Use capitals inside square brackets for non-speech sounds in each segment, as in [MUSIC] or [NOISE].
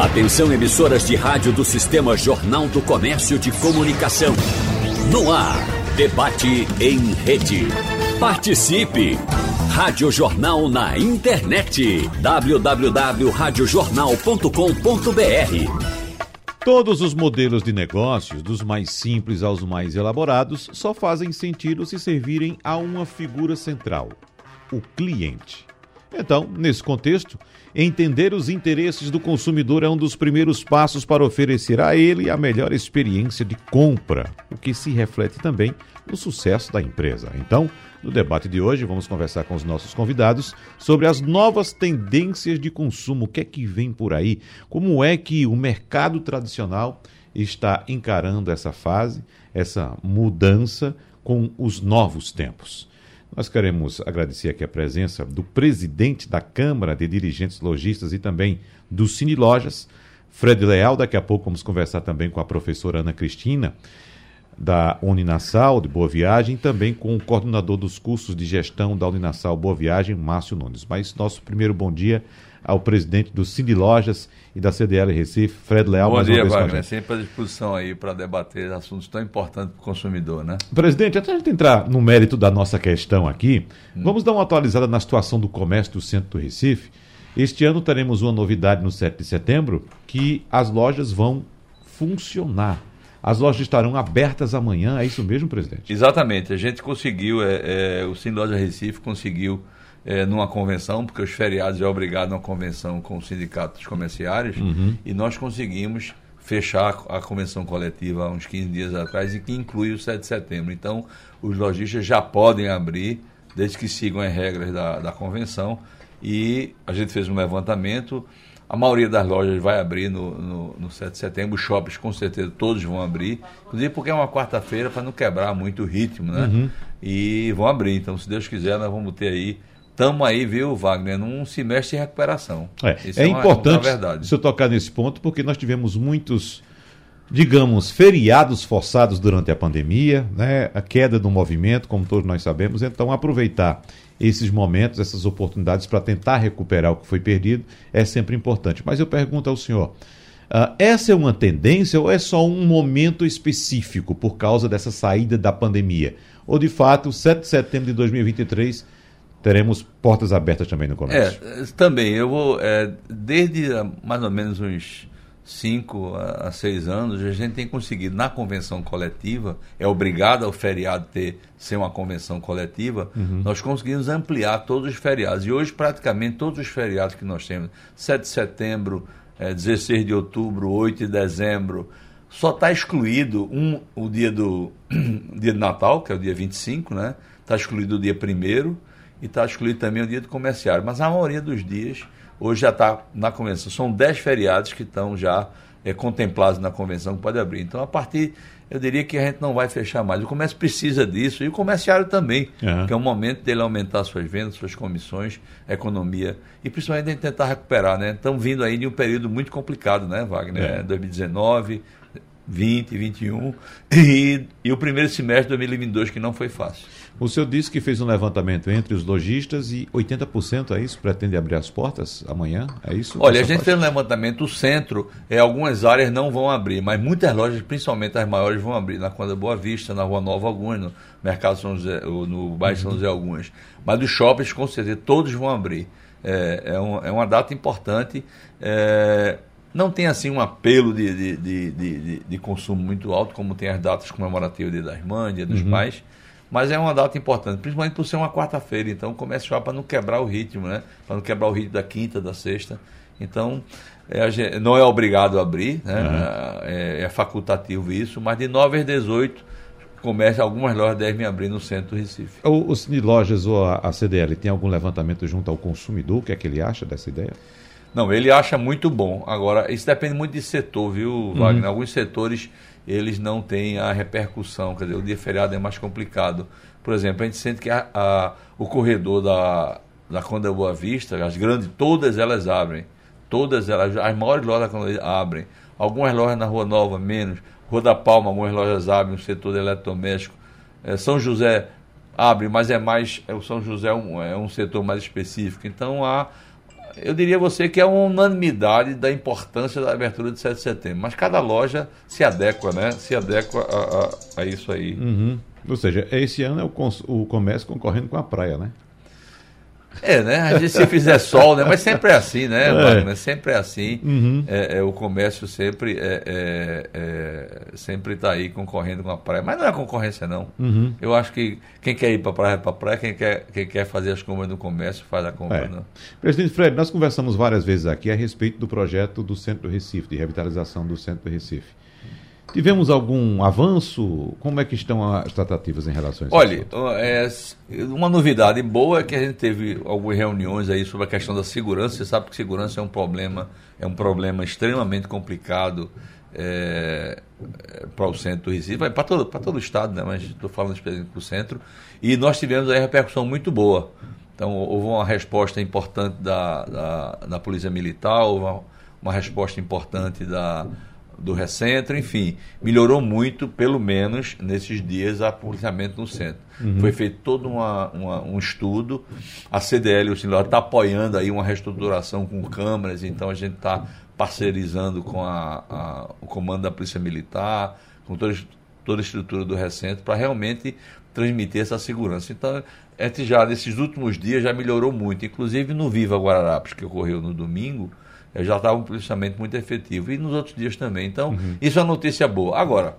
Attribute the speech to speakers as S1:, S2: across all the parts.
S1: Atenção emissoras de rádio do Sistema Jornal do Comércio de Comunicação. No ar, debate em rede. Participe! Rádio Jornal na internet. www.radiojornal.com.br
S2: Todos os modelos de negócios, dos mais simples aos mais elaborados, só fazem sentido se servirem a uma figura central, o cliente. Então, nesse contexto, entender os interesses do consumidor é um dos primeiros passos para oferecer a ele a melhor experiência de compra, o que se reflete também no sucesso da empresa. Então, no debate de hoje, vamos conversar com os nossos convidados sobre as novas tendências de consumo, o que é que vem por aí, como é que o mercado tradicional está encarando essa fase, essa mudança com os novos tempos. Nós queremos agradecer aqui a presença do presidente da Câmara de Dirigentes Logistas e também do Cine Lojas, Fred Leal. Daqui a pouco vamos conversar também com a professora Ana Cristina, da Uninasal, de Boa Viagem, e também com o coordenador dos cursos de gestão da Uninasal Boa Viagem, Márcio Nunes. Mas nosso primeiro bom dia ao presidente do Cine Lojas e da CDL Recife, Fred Leal.
S3: Bom mais dia, Wagner. Sempre à disposição aí para debater assuntos tão importantes para o consumidor, né?
S2: Presidente, antes de a gente entrar no mérito da nossa questão aqui, hum. vamos dar uma atualizada na situação do comércio do centro do Recife. Este ano teremos uma novidade no 7 de setembro, que as lojas vão funcionar. As lojas estarão abertas amanhã, é isso mesmo, presidente?
S3: Exatamente. A gente conseguiu, é, é, o Cine Loja Recife conseguiu é, numa convenção, porque os feriados é obrigado a uma convenção com os sindicatos comerciários, uhum. e nós conseguimos fechar a convenção coletiva há uns 15 dias atrás e que inclui o 7 de setembro. Então, os lojistas já podem abrir, desde que sigam as regras da, da convenção, e a gente fez um levantamento. A maioria das lojas vai abrir no, no, no 7 de setembro, os shoppings com certeza todos vão abrir, inclusive porque é uma quarta-feira para não quebrar muito o ritmo, né? Uhum. E vão abrir. Então, se Deus quiser, nós vamos ter aí estamos aí, viu, Wagner, num semestre de recuperação.
S2: É, é, é uma, importante verdade. se eu tocar nesse ponto, porque nós tivemos muitos, digamos, feriados forçados durante a pandemia, né? a queda do movimento, como todos nós sabemos, então aproveitar esses momentos, essas oportunidades para tentar recuperar o que foi perdido é sempre importante. Mas eu pergunto ao senhor, Uh, essa é uma tendência ou é só um momento específico por causa dessa saída da pandemia? Ou de fato, 7 de setembro de 2023 teremos portas abertas também no comércio.
S3: É, também. Eu vou, é, desde mais ou menos uns 5 a 6 anos, a gente tem conseguido, na convenção coletiva, é obrigado ao feriado ter ser uma convenção coletiva, uhum. nós conseguimos ampliar todos os feriados. E hoje, praticamente, todos os feriados que nós temos, 7 de setembro, é, 16 de outubro, 8 de dezembro, só está excluído um, o dia do [CLEARS THROAT] dia de Natal, que é o dia 25, né? Está excluído o dia 1 e está excluído também o dia do comerciário. Mas a maioria dos dias, hoje já está na convenção. São 10 feriados que estão já é, contemplados na convenção que pode abrir. Então, a partir, eu diria que a gente não vai fechar mais. O comércio precisa disso e o comerciário também, uhum. que é o momento dele aumentar suas vendas, suas comissões, economia e principalmente de tentar recuperar. Né? Estamos vindo aí de um período muito complicado, né, Wagner? É. 2019, 20, 21 e, e o primeiro semestre de 2022 que não foi fácil.
S2: O senhor disse que fez um levantamento entre os lojistas e 80% é isso? Pretende abrir as portas amanhã? É isso?
S3: Olha, a gente fez um levantamento, o centro, é, algumas áreas não vão abrir, mas muitas lojas, principalmente as maiores, vão abrir. Na Conda Boa Vista, na Rua Nova, algumas, no Mercado São José, no bairro uhum. São José, algumas. Mas os shoppings, com certeza, todos vão abrir. É, é, um, é uma data importante. É, não tem assim um apelo de, de, de, de, de consumo muito alto, como tem as datas comemorativas Dia das Mães, Dia dos uhum. Pais mas é uma data importante, principalmente por ser uma quarta-feira. Então começa já para não quebrar o ritmo, né? Para não quebrar o ritmo da quinta, da sexta. Então é, não é obrigado a abrir, né? Uhum. É, é, facultativo isso, mas de 9 às 18 começa algumas lojas devem abrir no centro do Recife.
S2: O, o Cine Lojas ou a, a CDL tem algum levantamento junto ao consumidor? O que é que ele acha dessa ideia?
S3: Não, ele acha muito bom. Agora, isso depende muito de setor, viu, Wagner? Uhum. Alguns setores eles não têm a repercussão, quer dizer, o dia feriado é mais complicado. Por exemplo, a gente sente que a, a, o corredor da, da Conda Boa Vista, as grandes, todas elas abrem. Todas elas, as maiores lojas da Conda abrem. Algumas lojas na Rua Nova, menos. Rua da Palma, algumas lojas abrem, o setor eletrodoméstico. É, São José abre, mas é mais. É, o São José é um, é um setor mais específico. Então há eu diria a você que é uma unanimidade da importância da abertura de 7 de setembro. Mas cada loja se adequa, né? Se adequa a, a, a isso aí.
S2: Uhum. Ou seja, esse ano é o, o comércio concorrendo com a praia, né?
S3: É, né? A gente se fizer sol, né? Mas sempre é assim, né, é. Sempre é assim. Uhum. É, é, o comércio sempre é, é, é sempre está aí concorrendo com a praia. Mas não é concorrência, não. Uhum. Eu acho que quem quer ir para a praia, para a praia. Quem quer, quem quer fazer as compras no comércio, faz a compra. Não.
S2: Presidente Fred, nós conversamos várias vezes aqui a respeito do projeto do Centro do Recife, de revitalização do Centro do Recife. Tivemos algum avanço? Como é que estão as tratativas em relação a isso?
S3: Olha, é, uma novidade boa é que a gente teve algumas reuniões aí sobre a questão da segurança. Você sabe que segurança é um problema, é um problema extremamente complicado é, é para o centro do Recife, para todo, para todo o estado, né? mas estou falando especificamente para o centro. E nós tivemos aí repercussão muito boa. Então, houve uma resposta importante da, da, da Polícia Militar, houve uma, uma resposta importante da do recentro, enfim, melhorou muito, pelo menos nesses dias, a policiamento no centro. Uhum. Foi feito todo uma, uma, um estudo, a CDL, o senhor está apoiando aí uma reestruturação com câmeras, então a gente está parcerizando com a, a, o comando da Polícia Militar, com toda, toda a estrutura do recente, para realmente transmitir essa segurança. Então, gente já, nesses últimos dias, já melhorou muito, inclusive no Viva Guararapes, que ocorreu no domingo, já estava um policiamento muito efetivo. E nos outros dias também. Então, uhum. isso é uma notícia boa. Agora,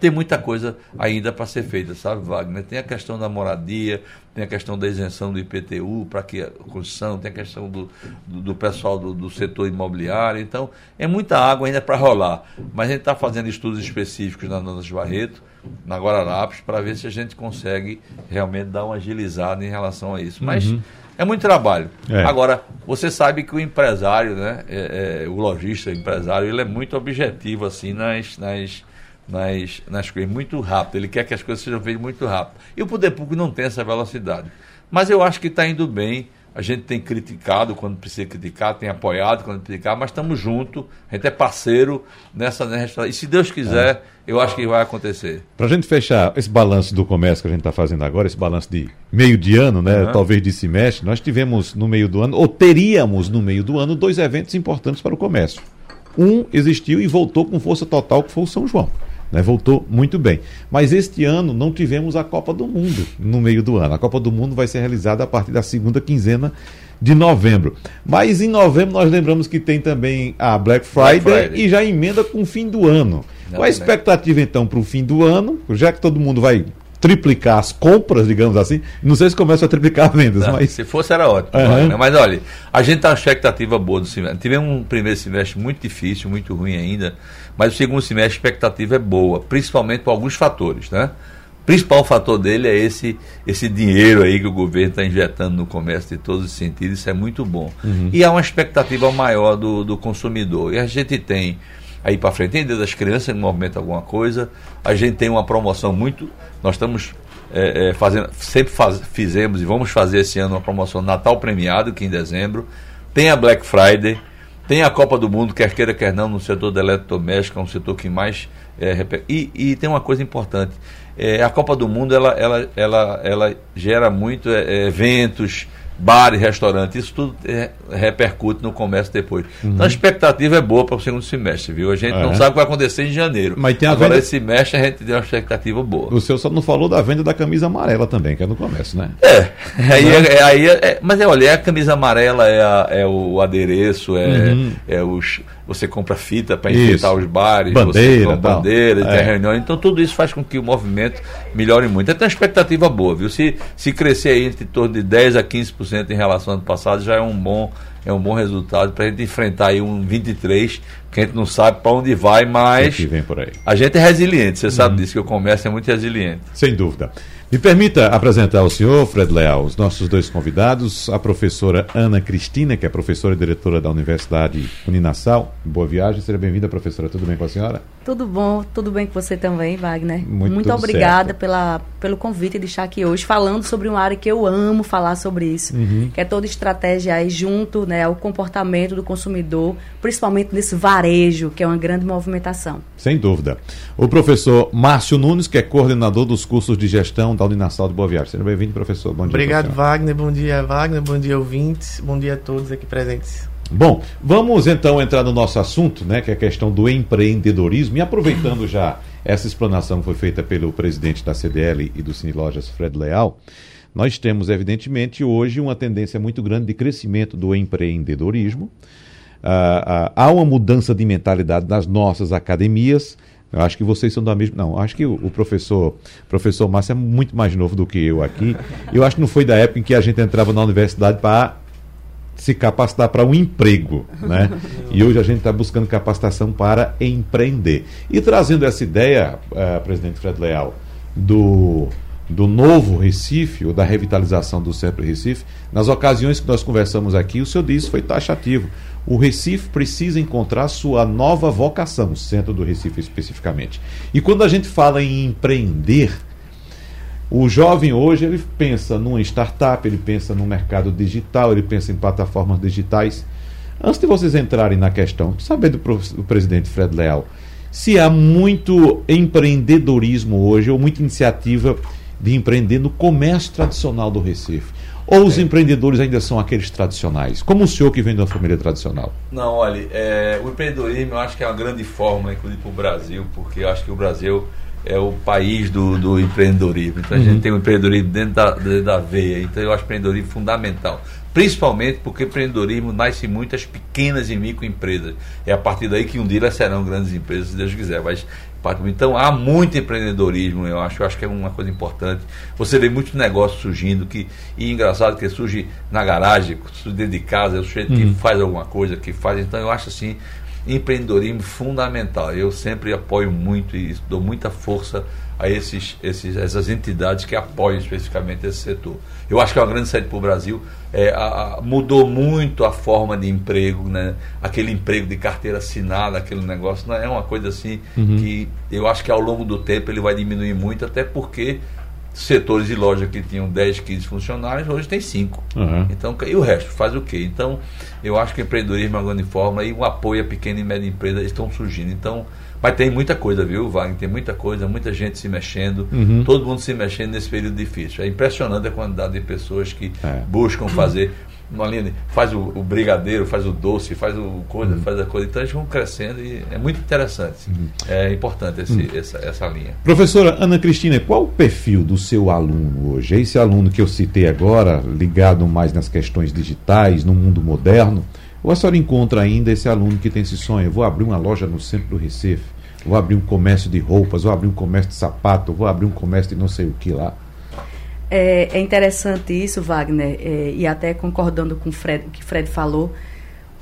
S3: tem muita coisa ainda para ser feita, sabe, Wagner? Tem a questão da moradia, tem a questão da isenção do IPTU para que a construção, tem a questão do, do, do pessoal do, do, setor imobiliário. Então, é muita água ainda para rolar. Mas a gente está fazendo estudos específicos na Nanas Barreto, na Guararapes, para ver se a gente consegue realmente dar uma agilizada em relação a isso. Mas. Uhum é muito trabalho. É. Agora, você sabe que o empresário, né, é, é, o lojista, o empresário, ele é muito objetivo assim nas, nas, nas, nas coisas, muito rápido. Ele quer que as coisas sejam feitas muito rápido. E o poder público não tem essa velocidade. Mas eu acho que está indo bem. A gente tem criticado quando precisa criticar, tem apoiado quando precisa criticar, mas estamos juntos, a gente é parceiro nessa, nessa. E se Deus quiser, é. eu acho que vai acontecer.
S2: Para a gente fechar esse balanço do comércio que a gente está fazendo agora, esse balanço de meio de ano, né? Uhum. Talvez de semestre, nós tivemos no meio do ano, ou teríamos no meio do ano, dois eventos importantes para o comércio. Um existiu e voltou com força total, que foi o São João. Né, voltou muito bem. Mas este ano não tivemos a Copa do Mundo no meio do ano. A Copa do Mundo vai ser realizada a partir da segunda quinzena de novembro. Mas em novembro nós lembramos que tem também a Black Friday, Black Friday. e já emenda com o fim do ano. Não, Qual a expectativa então para o fim do ano? Já que todo mundo vai triplicar as compras, digamos assim. Não sei se começa a triplicar vendas, não, mas.
S3: Se fosse, era ótimo. Uhum. Mas olha, a gente está com expectativa boa do semestre. Tivemos um primeiro semestre muito difícil, muito ruim ainda, mas o segundo semestre a expectativa é boa, principalmente por alguns fatores, né? O principal fator dele é esse, esse dinheiro aí que o governo está injetando no comércio de todos os sentidos, isso é muito bom. Uhum. E há uma expectativa maior do, do consumidor. E a gente tem aí para frente, tem Dia das Crianças, no movimento alguma coisa, a gente tem uma promoção muito nós estamos é, é, fazendo, sempre faz, fizemos e vamos fazer esse ano uma promoção Natal Premiado, que em dezembro. Tem a Black Friday, tem a Copa do Mundo, quer queira, quer não, no setor da eletrodoméstico, é um setor que mais. É, e, e, tem uma coisa importante: é, a Copa do Mundo ela, ela, ela, ela gera muito é, eventos bares, restaurantes, isso tudo é, repercute no comércio depois. Uhum. Então a expectativa é boa para o segundo semestre, viu? A gente é. não sabe o que vai acontecer em janeiro.
S2: Mas tem a
S3: Agora,
S2: venda...
S3: esse semestre a gente tem uma expectativa boa.
S2: O senhor só não falou da venda da camisa amarela também, que é no comércio, né?
S3: É, aí, é, é, aí é, mas é, olha, é a camisa amarela, é, a, é o adereço, é, uhum. é os você compra fita para enfeitar os bares,
S2: bandeira,
S3: você compra bandeira, é. tem reunião. Então tudo isso faz com que o movimento melhore muito. Tem uma expectativa boa, viu? Se, se crescer aí entre torno de 10 a 15% em relação ao ano passado, já é um bom, é um bom resultado para a gente enfrentar aí um 23, que a gente não sabe para onde vai, mas a gente é resiliente, você sabe uhum. disso, que o comércio é muito resiliente.
S2: Sem dúvida. Me permita apresentar ao senhor, Fred Leal, os nossos dois convidados, a professora Ana Cristina, que é professora e diretora da Universidade Uninassal. Boa viagem, seja bem-vinda, professora. Tudo bem com a senhora?
S4: Tudo bom, tudo bem com você também, Wagner. Muito, Muito obrigada pela, pelo convite de estar aqui hoje falando sobre uma área que eu amo falar sobre isso, uhum. que é toda estratégia aí junto, né? ao comportamento do consumidor, principalmente nesse varejo, que é uma grande movimentação.
S2: Sem dúvida. O professor Márcio Nunes, que é coordenador dos cursos de gestão da Uninasal de Boa Viagem. Seja bem-vindo, professor.
S5: Bom dia. Obrigado, Wagner. Bom dia, Wagner. Bom dia, ouvintes. Bom dia a todos aqui presentes.
S2: Bom, vamos então entrar no nosso assunto, né, que é a questão do empreendedorismo, e aproveitando já essa explanação que foi feita pelo presidente da CDL e do Cine Lojas, Fred Leal, nós temos, evidentemente, hoje uma tendência muito grande de crescimento do empreendedorismo. Ah, ah, há uma mudança de mentalidade nas nossas academias. Eu acho que vocês são da mesma. Não, acho que o, professor professor Márcio é muito mais novo do que eu aqui. Eu acho que não foi da época em que a gente entrava na universidade para se capacitar para um emprego, né? [LAUGHS] E hoje a gente está buscando capacitação para empreender. E trazendo essa ideia, uh, presidente Fred Leal, do, do novo Recife, ou da revitalização do Centro Recife, nas ocasiões que nós conversamos aqui, o senhor disse, foi taxativo. O Recife precisa encontrar sua nova vocação, o centro do Recife especificamente. E quando a gente fala em empreender, o jovem hoje ele pensa numa startup, ele pensa no mercado digital, ele pensa em plataformas digitais. Antes de vocês entrarem na questão, saber do, do presidente Fred Leal, se há muito empreendedorismo hoje, ou muita iniciativa de empreender no comércio tradicional do Recife. Ou os é. empreendedores ainda são aqueles tradicionais? Como o senhor que vem de uma família tradicional?
S3: Não, olha, é, o empreendedorismo eu acho que é uma grande fórmula, inclusive para o Brasil, porque eu acho que o Brasil é o país do, do empreendedorismo. Então a gente uhum. tem o empreendedorismo dentro da, da veia. Então eu acho empreendedorismo fundamental. Principalmente porque o empreendedorismo nasce muitas pequenas e microempresas. É a partir daí que um dia elas serão grandes empresas, se Deus quiser. Mas, então há muito empreendedorismo, eu acho. Eu acho que é uma coisa importante. Você vê muitos negócios surgindo que, e engraçado que surge na garagem, surge dentro de casa, é o sujeito uhum. que faz alguma coisa, que faz. Então eu acho assim empreendedorismo fundamental. Eu sempre apoio muito e dou muita força a esses, esses, essas entidades que apoiam especificamente esse setor. Eu acho que é uma grande sede para o Brasil. É, a, a, mudou muito a forma de emprego, né? aquele emprego de carteira assinada, aquele negócio, não é uma coisa assim uhum. que eu acho que ao longo do tempo ele vai diminuir muito, até porque setores de loja que tinham 10, 15 funcionários, hoje tem 5. Uhum. Então, e o resto? Faz o quê? Então, eu acho que o empreendedorismo é forma e o apoio a pequena e média empresa estão surgindo. Então, mas tem muita coisa, viu, Wagner? Tem muita coisa, muita gente se mexendo, uhum. todo mundo se mexendo nesse período difícil. É impressionante a quantidade de pessoas que é. buscam [CLEARS THROAT] fazer uma linha de, faz o, o, brigadeiro, faz o doce, faz o coisa, uhum. faz a coisa. Então eles vão crescendo e é muito interessante. Uhum. É importante esse, uhum. essa, essa linha.
S2: Professora Ana Cristina, qual o perfil do seu aluno hoje? É esse aluno que eu citei agora, ligado mais nas questões digitais, no mundo moderno, ou a senhora encontra ainda esse aluno que tem esse sonho? Eu vou abrir uma loja no centro do Recife, vou abrir um comércio de roupas, vou abrir um comércio de sapato, vou abrir um comércio de não sei o que lá.
S4: É, é interessante isso, Wagner, é, e até concordando com o Fred, que Fred falou,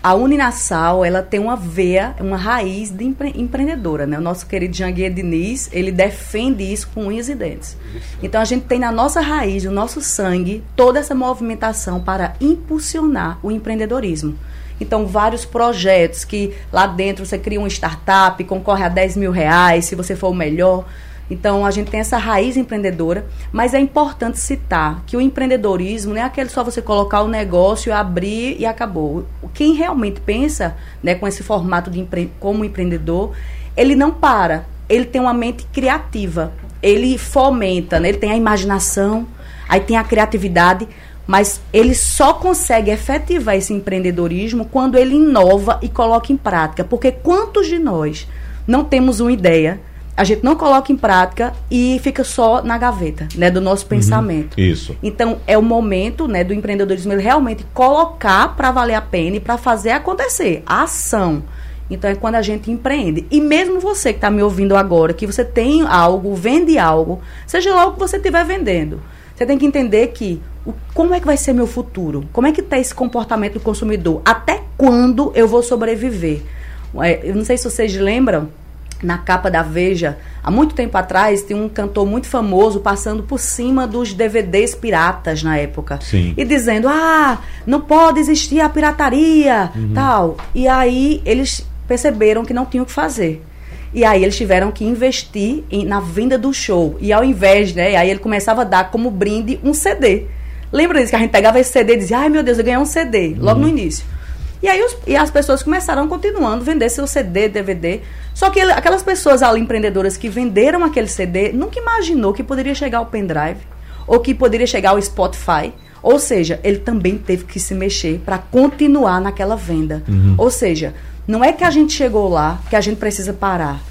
S4: a Uninasal, ela tem uma veia, uma raiz de empre empreendedora, né? O nosso querido Janguier Diniz, ele defende isso com unhas e dentes. Então, a gente tem na nossa raiz, no nosso sangue, toda essa movimentação para impulsionar o empreendedorismo. Então, vários projetos que lá dentro você cria uma startup, concorre a 10 mil reais, se você for o melhor. Então, a gente tem essa raiz empreendedora, mas é importante citar que o empreendedorismo não é aquele só você colocar o negócio, abrir e acabou. Quem realmente pensa né, com esse formato de empre como empreendedor, ele não para, ele tem uma mente criativa, ele fomenta, né, ele tem a imaginação, aí tem a criatividade, mas ele só consegue efetivar esse empreendedorismo quando ele inova e coloca em prática. Porque quantos de nós não temos uma ideia a gente não coloca em prática e fica só na gaveta, né, do nosso uhum. pensamento.
S2: Uhum, isso.
S4: Então, é o momento, né, do empreendedorismo ele realmente colocar para valer a pena e para fazer acontecer, a ação. Então, é quando a gente empreende. E mesmo você que está me ouvindo agora, que você tem algo, vende algo, seja lá o que você estiver vendendo, você tem que entender que o, como é que vai ser meu futuro? Como é que está esse comportamento do consumidor? Até quando eu vou sobreviver? É, eu não sei se vocês lembram, na capa da Veja, há muito tempo atrás, tem um cantor muito famoso passando por cima dos DVDs piratas na época.
S2: Sim.
S4: E dizendo, ah, não pode existir a pirataria, uhum. tal. E aí eles perceberam que não tinham o que fazer. E aí eles tiveram que investir em, na venda do show. E ao invés, né, aí ele começava a dar como brinde um CD. Lembra disso que a gente pegava esse CD e dizia, ai meu Deus, eu ganhei um CD, logo uhum. no início. E aí os, e as pessoas começaram continuando a vender seu CD, DVD. Só que ele, aquelas pessoas ali, empreendedoras que venderam aquele CD, nunca imaginou que poderia chegar ao pendrive ou que poderia chegar ao Spotify. Ou seja, ele também teve que se mexer para continuar naquela venda. Uhum. Ou seja, não é que a gente chegou lá que a gente precisa parar.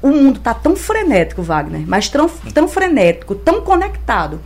S4: O mundo está tão frenético, Wagner, mas tão, tão frenético, tão conectado,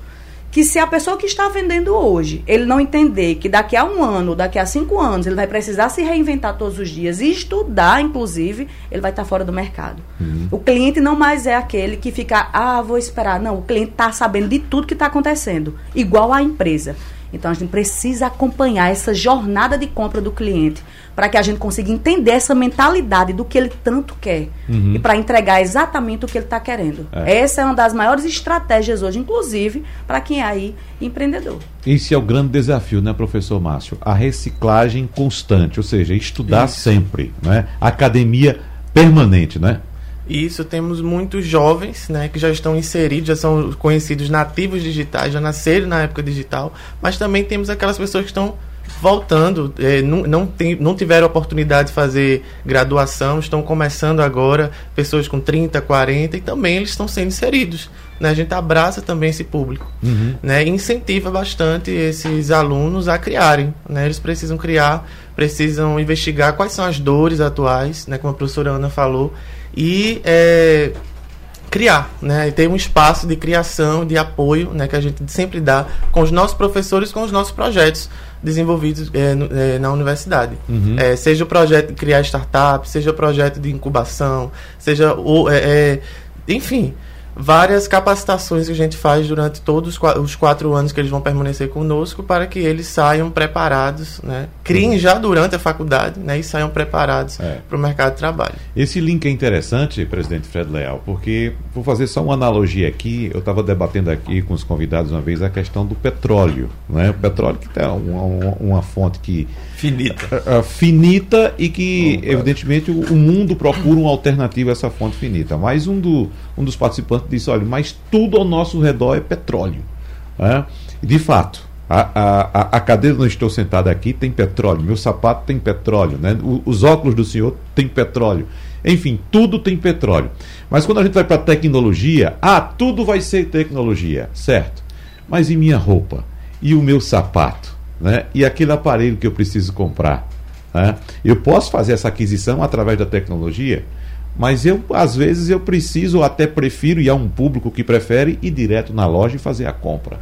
S4: que se a pessoa que está vendendo hoje, ele não entender que daqui a um ano, daqui a cinco anos, ele vai precisar se reinventar todos os dias e estudar, inclusive, ele vai estar fora do mercado. Uhum. O cliente não mais é aquele que fica, ah, vou esperar. Não, o cliente está sabendo de tudo que está acontecendo, igual a empresa. Então a gente precisa acompanhar essa jornada de compra do cliente para que a gente consiga entender essa mentalidade do que ele tanto quer uhum. e para entregar exatamente o que ele está querendo. É. Essa é uma das maiores estratégias hoje, inclusive para quem é aí empreendedor.
S2: Esse é o grande desafio, né, professor Márcio? A reciclagem constante, ou seja, estudar Isso. sempre, né? Academia permanente, né?
S5: Isso, temos muitos jovens né, que já estão inseridos, já são conhecidos nativos digitais, já nasceram na época digital, mas também temos aquelas pessoas que estão voltando, é, não, não, tem, não tiveram oportunidade de fazer graduação, estão começando agora, pessoas com 30, 40, e também eles estão sendo inseridos. Né? A gente abraça também esse público uhum. né? e incentiva bastante esses alunos a criarem. Né? Eles precisam criar, precisam investigar quais são as dores atuais, né? como a professora Ana falou, e é, criar, né? E ter um espaço de criação, de apoio, né? Que a gente sempre dá com os nossos professores, com os nossos projetos desenvolvidos é, no, é, na universidade. Uhum. É, seja o projeto de criar startup, seja o projeto de incubação, seja o, é, é, enfim, várias capacitações que a gente faz durante todos os quatro anos que eles vão permanecer conosco para que eles saiam preparados, né? Criem uhum. já durante a faculdade, né? E saiam preparados é. para o mercado de trabalho.
S2: Esse link é interessante, presidente Fred Leal, porque vou fazer só uma analogia aqui. Eu estava debatendo aqui com os convidados uma vez a questão do petróleo, né? O petróleo que é uma, uma, uma fonte que
S3: finita,
S2: é, é, finita e que evidentemente o, o mundo procura uma alternativa a essa fonte finita. Mas um, do, um dos participantes disse: olha, mas tudo ao nosso redor é petróleo. Né? De fato, a, a, a cadeira onde estou sentado aqui tem petróleo, meu sapato tem petróleo, né? O, os óculos do senhor tem petróleo. Enfim, tudo tem petróleo. Mas quando a gente vai para a tecnologia, ah, tudo vai ser tecnologia, certo? Mas e minha roupa? E o meu sapato? Né? E aquele aparelho que eu preciso comprar? Né? Eu posso fazer essa aquisição através da tecnologia? Mas eu, às vezes, eu preciso, ou até prefiro ir a um público que prefere ir direto na loja e fazer a compra.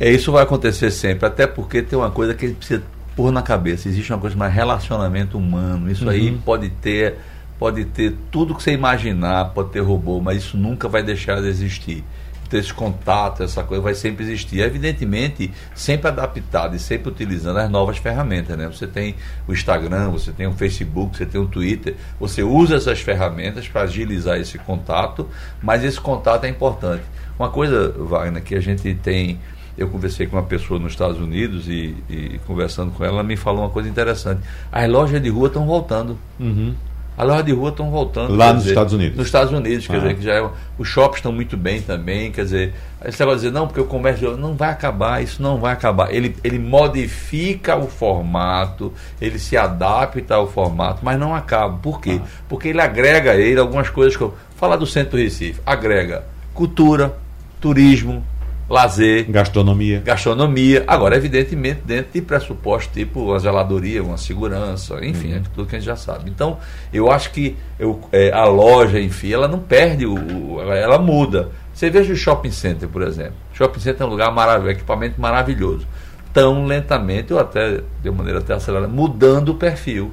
S3: É, isso vai acontecer sempre, até porque tem uma coisa que a gente precisa pôr na cabeça. Existe uma coisa chamada relacionamento humano. Isso uhum. aí pode ter, pode ter tudo que você imaginar, pode ter robô, mas isso nunca vai deixar de existir ter esse contato, essa coisa vai sempre existir. Evidentemente, sempre adaptado e sempre utilizando as novas ferramentas. Né? Você tem o Instagram, você tem o Facebook, você tem o Twitter. Você usa essas ferramentas para agilizar esse contato, mas esse contato é importante. Uma coisa, Wagner, que a gente tem. Eu conversei com uma pessoa nos Estados Unidos e, e conversando com ela, ela me falou uma coisa interessante. As lojas de rua estão voltando. Uhum. As lojas de rua estão voltando.
S2: Lá nos dizer, Estados Unidos.
S3: Nos Estados Unidos, quer ah. dizer, que já é, os shoppings estão muito bem também, quer dizer, você vai dizer, não, porque o comércio não vai acabar, isso não vai acabar. Ele, ele modifica o formato, ele se adapta ao formato, mas não acaba. Por quê? Ah. Porque ele agrega a ele algumas coisas eu. Falar do centro do Recife, agrega cultura, turismo, lazer,
S2: gastronomia.
S3: Gastronomia. Agora, evidentemente, dentro de pressupostos tipo uma zeladoria, uma segurança, enfim, uhum. é tudo que a gente já sabe. Então, eu acho que eu, é, a loja, enfim, ela não perde, o, o ela, ela, muda. Você veja o shopping center, por exemplo. Shopping center é um lugar maravilhoso, equipamento maravilhoso. Tão lentamente, ou até de maneira até acelerada, mudando o perfil.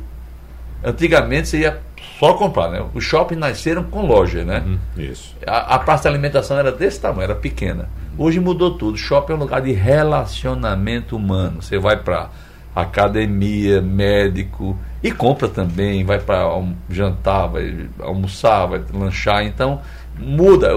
S3: Antigamente você ia só comprar, né? Os shoppings nasceram com loja, né? Uhum,
S2: isso.
S3: A, a praça de alimentação era desse tamanho, era pequena. Hoje mudou tudo. Shopping é um lugar de relacionamento humano. Você vai para academia, médico e compra também, vai para jantar, vai almoçar, vai lanchar. Então muda,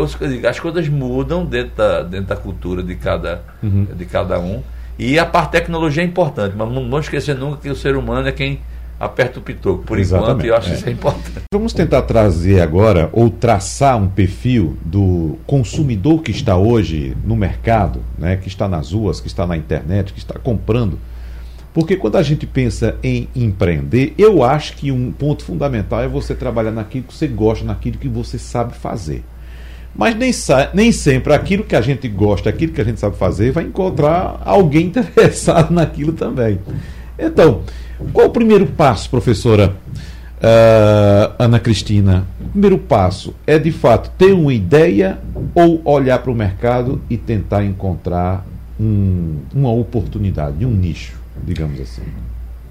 S3: as coisas mudam dentro da, dentro da cultura de cada, uhum. de cada um. E a parte tecnologia é importante, mas não vamos esquecer nunca que o ser humano é quem aperta o pitoco. Por Exatamente, enquanto, eu acho é. isso é importante.
S2: Vamos tentar trazer agora, ou traçar um perfil do consumidor que está hoje no mercado, né, que está nas ruas, que está na internet, que está comprando Porque quando a gente pensa em empreender, eu acho que um ponto fundamental é você trabalhar naquilo que você gosta, naquilo que você sabe fazer. Mas nem, nem sempre aquilo que a gente gosta, aquilo que a gente sabe fazer, vai encontrar alguém [LAUGHS] interessado naquilo também. Então, qual o primeiro passo, professora uh, Ana Cristina? O primeiro passo é, de fato, ter uma ideia ou olhar para o mercado e tentar encontrar um, uma oportunidade, um nicho, digamos assim.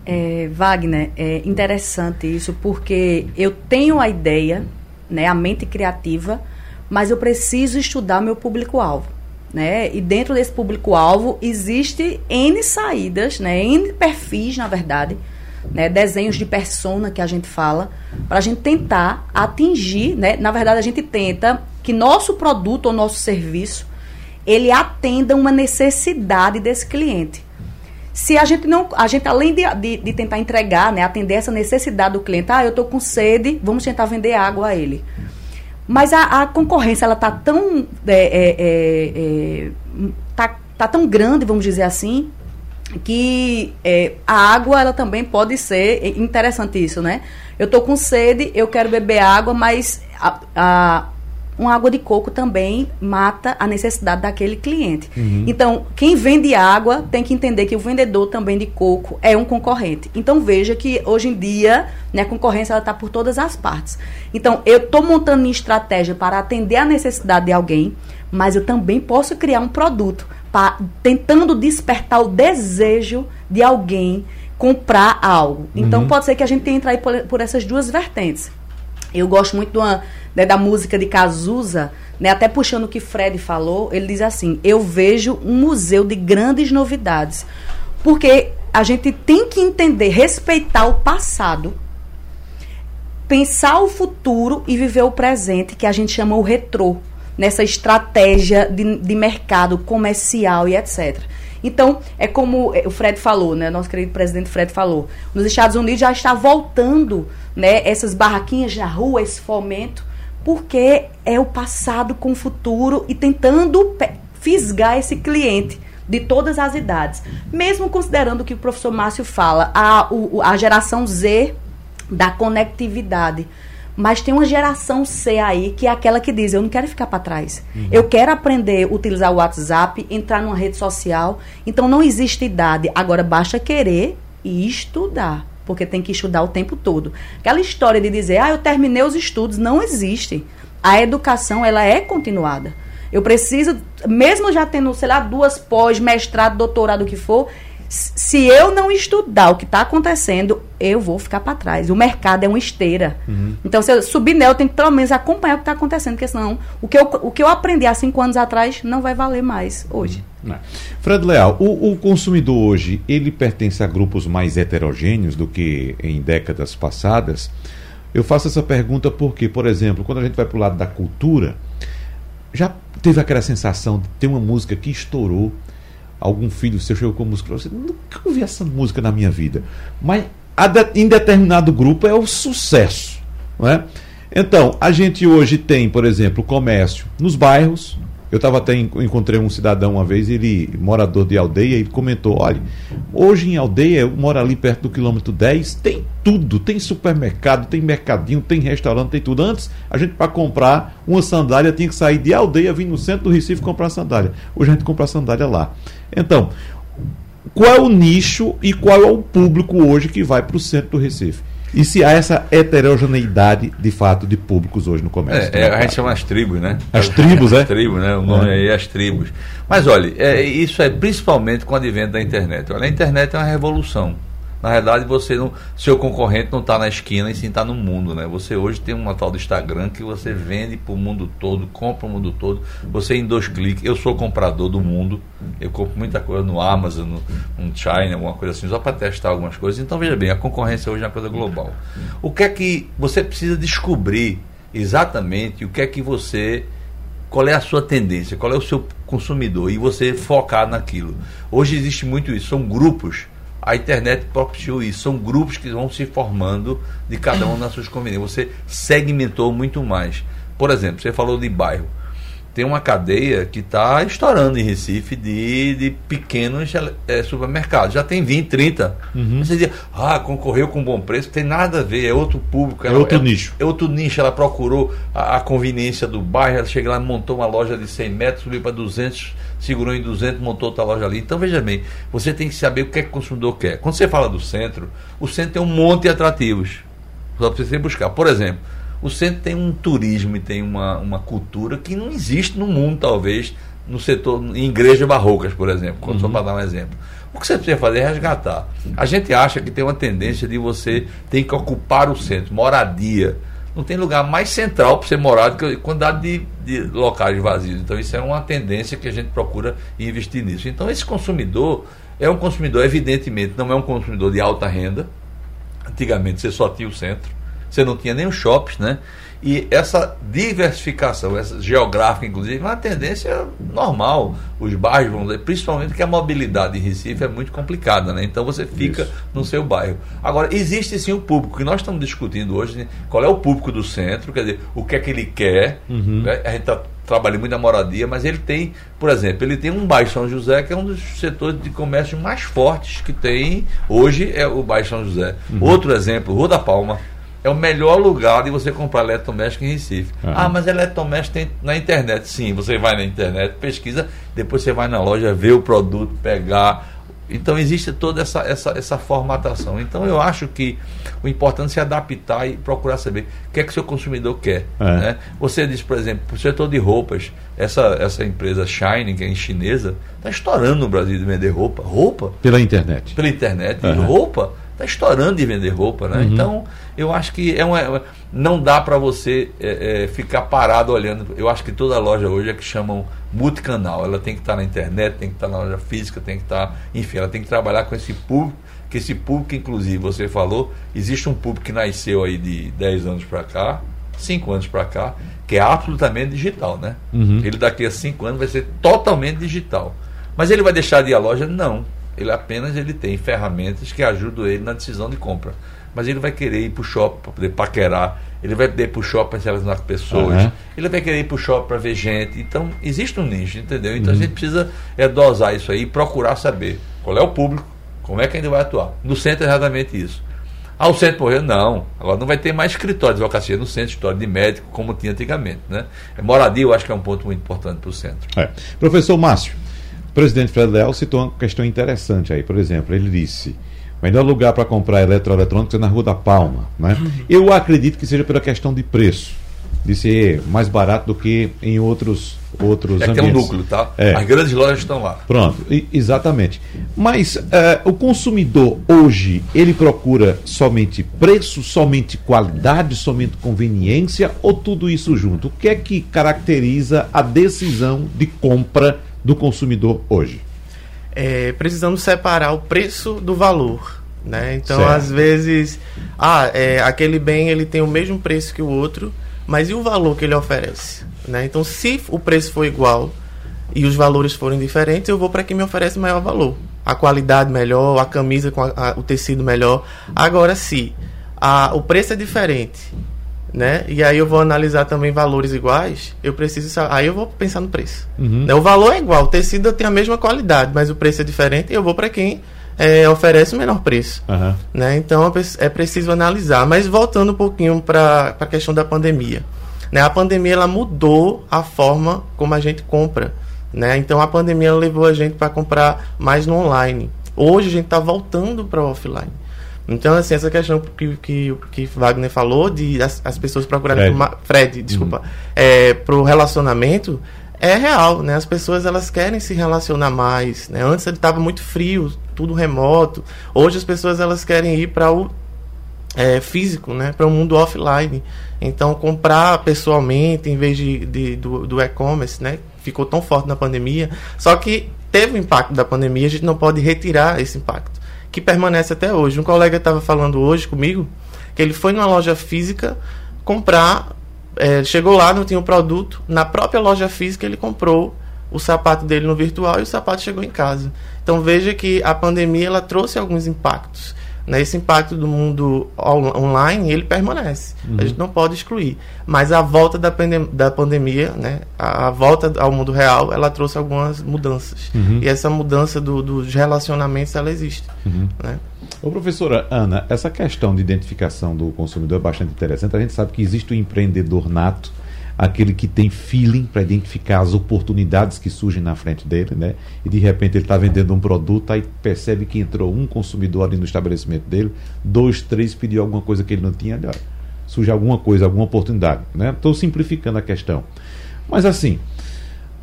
S4: É, Wagner, é interessante isso porque eu tenho a ideia, né, a mente criativa, mas eu preciso estudar meu público-alvo. Né? E dentro desse público-alvo existe N saídas, né? N perfis, na verdade, né? desenhos de persona que a gente fala, para a gente tentar atingir, né? na verdade a gente tenta que nosso produto ou nosso serviço ele atenda uma necessidade desse cliente. Se a gente não, a gente além de, de, de tentar entregar, né, atender essa necessidade do cliente, ah, eu estou com sede, vamos tentar vender água a ele. Mas a, a concorrência ela tá tão é, é, é, é, tá, tá tão grande, vamos dizer assim, que é, a água ela também pode ser interessante isso, né? Eu tô com sede, eu quero beber água, mas a uma água de coco também mata a necessidade daquele cliente. Uhum. Então, quem vende água tem que entender que o vendedor também de coco é um concorrente. Então, veja que hoje em dia né, a concorrência está por todas as partes. Então, eu estou montando minha estratégia para atender a necessidade de alguém, mas eu também posso criar um produto pra, tentando despertar o desejo de alguém comprar algo. Então, uhum. pode ser que a gente que entrar por, por essas duas vertentes. Eu gosto muito uma né, da música de Cazuza, né, até puxando o que Fred falou, ele diz assim: Eu vejo um museu de grandes novidades. Porque a gente tem que entender, respeitar o passado, pensar o futuro e viver o presente, que a gente chama o retrô, nessa estratégia de, de mercado comercial e etc. Então, é como o Fred falou, né? Nosso querido presidente Fred falou. Nos Estados Unidos já está voltando, né? Essas barraquinhas na rua, esse fomento porque é o passado com o futuro e tentando fisgar esse cliente de todas as idades. Mesmo considerando que o professor Márcio fala, a, o, a geração Z da conectividade. Mas tem uma geração C aí que é aquela que diz: eu não quero ficar para trás. Uhum. Eu quero aprender a utilizar o WhatsApp, entrar numa rede social. Então não existe idade. Agora basta querer e estudar porque tem que estudar o tempo todo. Aquela história de dizer, ah, eu terminei os estudos, não existe. A educação, ela é continuada. Eu preciso, mesmo já tendo, sei lá, duas pós, mestrado, doutorado, o que for, se eu não estudar o que está acontecendo, eu vou ficar para trás. O mercado é uma esteira. Uhum. Então, se eu subir nela, eu tenho que pelo menos acompanhar o que está acontecendo, porque senão o que, eu, o que eu aprendi há cinco anos atrás não vai valer mais hoje.
S2: Uhum. Fred Leal, o, o, consumidor hoje, ele pertence a grupos mais heterogêneos do que em décadas passadas? Eu faço essa pergunta porque, por exemplo, quando a gente vai para o lado da cultura, já teve aquela sensação de ter uma música que estourou algum filho seu chegou com música você nunca ouvi essa música na minha vida. Mas em determinado grupo é o sucesso. Não é? Então, a gente hoje tem, por exemplo, comércio nos bairros, eu estava até encontrei um cidadão uma vez, ele morador de aldeia, e comentou: olha, hoje em aldeia, eu moro ali perto do quilômetro 10, tem tudo, tem supermercado, tem mercadinho, tem restaurante, tem tudo. Antes, a gente para comprar uma sandália tinha que sair de aldeia, vir no centro do Recife comprar sandália. Hoje a gente compra sandália lá. Então, qual é o nicho e qual é o público hoje que vai para o centro do Recife? E se há essa heterogeneidade, de fato, de públicos hoje no comércio?
S3: É, é a gente chama as tribos, né?
S2: As tribos, é?
S3: As tribos, né? O nome é. aí é as tribos. Mas olha, é, isso é principalmente com o advento da internet. Olha, a internet é uma revolução. Na verdade, você não, seu concorrente não está na esquina e sim está no mundo, né? Você hoje tem uma tal do Instagram que você vende para o mundo todo, compra o mundo todo. Você em dois cliques. Eu sou comprador do mundo. Eu compro muita coisa no Amazon, no, no China, alguma coisa assim, só para testar algumas coisas. Então veja bem, a concorrência hoje é uma coisa global. O que é que você precisa descobrir exatamente o que é que você qual é a sua tendência, qual é o seu consumidor e você focar naquilo. Hoje existe muito isso, são grupos a internet propiciou isso. São grupos que vão se formando de cada um nas suas conveniências. Você segmentou muito mais. Por exemplo, você falou de bairro. tem uma cadeia que está estourando em Recife de, de pequenos é, supermercados. Já tem 20, 30. Uhum. Você diz, ah, concorreu com bom preço, tem nada a ver, é outro público.
S2: É ela, outro é, nicho.
S3: É outro nicho. Ela procurou a, a, conveniência do bairro, ela chega lá, montou uma loja de 100 metros, subiu para 200, segurou em 200, montou outra loja ali. Então, veja bem, você tem que saber o que, é que o consumidor quer. Quando você fala do centro, o centro tem um monte de atrativos. Só para você buscar. Por exemplo, o centro tem um turismo e tem uma, uma cultura que não existe no mundo, talvez, no setor, em igrejas barrocas, por exemplo, uhum. só para dar um exemplo. O que você precisa fazer é resgatar. A gente acha que tem uma tendência de você ter que ocupar o centro, moradia. Não tem lugar mais central para você morar do que quantidade de, de locais vazios. Então, isso é uma tendência que a gente procura investir nisso. Então, esse consumidor é um consumidor, evidentemente, não é um consumidor de alta renda. Antigamente, você só tinha o centro você não tinha nem os shoppings, né? E essa diversificação, essa geográfica, inclusive, é uma tendência normal. Os bairros vão dizer, principalmente que a mobilidade em Recife é muito complicada, né? Então você fica Isso. no seu bairro. Agora, existe sim o público, que nós estamos discutindo hoje, né? qual é o público do centro, quer dizer, o que é que ele quer. Uhum. Né? A gente está trabalhando muito na moradia, mas ele tem, por exemplo, ele tem um bairro São José, que é um dos setores de comércio mais fortes que tem hoje, é o bairro São José. Uhum. Outro exemplo, Rua da Palma é o melhor lugar de você comprar eletrodoméstico em Recife. Uhum. Ah, mas eletrodoméstico tem na internet. Sim, você vai na internet, pesquisa, depois você vai na loja, vê o produto, pegar. Então existe toda essa, essa, essa formatação. Então eu acho que o importante é se adaptar e procurar saber o que é que o seu consumidor quer. É. Né? Você diz, por exemplo, o setor de roupas, essa, essa empresa Shine, que é chinesa, está estourando no Brasil de vender roupa. Roupa.
S2: Pela internet.
S3: Pela internet. Uhum. roupa está estourando de vender roupa, né? Uhum. Então, eu acho que é uma, não dá para você é, é, ficar parado olhando. Eu acho que toda loja hoje é que chamam multicanal. Ela tem que estar tá na internet, tem que estar tá na loja física, tem que estar, tá, enfim, ela tem que trabalhar com esse público, que esse público, inclusive, você falou, existe um público que nasceu aí de 10 anos para cá, 5 anos para cá, que é absolutamente digital, né? Uhum. Ele daqui a 5 anos vai ser totalmente digital. Mas ele vai deixar de ir à loja? Não ele apenas ele tem ferramentas que ajudam ele na decisão de compra. Mas ele vai querer ir para o shopping para poder paquerar, ele vai querer ir para o shopping para se relacionar com pessoas, uhum. ele vai querer ir para o shopping para ver gente. Então, existe um nicho, entendeu? Então, uhum. a gente precisa é, dosar isso aí e procurar saber qual é o público, como é que gente vai atuar. No centro é exatamente isso. Ah, o centro morreu? Não. Agora não vai ter mais escritório de advocacia no centro, escritório de médico, como tinha antigamente. Né? Moradia, eu acho que é um ponto muito importante para o centro.
S2: É. Professor Márcio, presidente Fred Leal citou uma questão interessante aí. Por exemplo, ele disse: o melhor lugar para comprar eletroeletrônicos é na Rua da Palma. Né? Eu acredito que seja pela questão de preço. De ser mais barato do que em outros outros
S3: é
S2: ambientes.
S3: tem um núcleo, tá? É. As grandes lojas estão lá.
S2: Pronto, exatamente. Mas uh, o consumidor hoje, ele procura somente preço, somente qualidade, somente conveniência ou tudo isso junto? O que é que caracteriza a decisão de compra do consumidor hoje?
S5: É, precisamos separar o preço do valor. Né? Então, certo. às vezes, ah, é, aquele bem ele tem o mesmo preço que o outro, mas e o valor que ele oferece? Né? Então, se o preço for igual e os valores forem diferentes, eu vou para quem me oferece maior valor. A qualidade melhor, a camisa com a, a, o tecido melhor. Agora, se a, o preço é diferente né? E aí eu vou analisar também valores iguais, eu preciso aí eu vou pensar no preço. Uhum. Né? O valor é igual, o tecido tem a mesma qualidade, mas o preço é diferente e eu vou para quem é, oferece o menor preço. Uhum. Né? Então é preciso analisar. Mas voltando um pouquinho para a questão da pandemia. Né? A pandemia ela mudou a forma como a gente compra. Né? Então a pandemia levou a gente para comprar mais no online. Hoje a gente está voltando para o offline. Então, assim, essa questão que, que, que Wagner falou de as, as pessoas procurarem Fred, uma, Fred desculpa, uhum. é, pro relacionamento é real, né? As pessoas elas querem se relacionar mais, né? Antes ele estava muito frio, tudo remoto. Hoje as pessoas elas querem ir para o é, físico, né? Para o mundo offline. Então comprar pessoalmente em vez de, de do, do e-commerce, né? Ficou tão forte na pandemia. Só que teve o impacto da pandemia, a gente não pode retirar esse impacto que permanece até hoje. Um colega estava falando hoje comigo que ele foi numa loja física comprar, é, chegou lá, não tinha o produto, na própria loja física ele comprou o sapato dele no virtual e o sapato chegou em casa. Então veja que a pandemia ela trouxe alguns impactos. Né? Esse impacto do mundo online, ele permanece. Uhum. A gente não pode excluir. Mas a volta da, pandem da pandemia, né? a, a, volta ao mundo real, ela trouxe algumas mudanças. Uhum. E essa mudança do, dos relacionamentos, ela existe. Uhum. Né?
S2: Ô, professora Ana, essa questão de identificação do consumidor é bastante interessante. A gente sabe que existe o empreendedor nato, aquele que tem feeling para identificar as oportunidades que surgem na frente dele, né? E de repente ele está vendendo um produto, aí percebe que entrou um consumidor ali no estabelecimento dele, dois, três pediu alguma coisa que ele não tinha, olha, surge alguma coisa, alguma oportunidade, né? Estou simplificando a questão. Mas assim,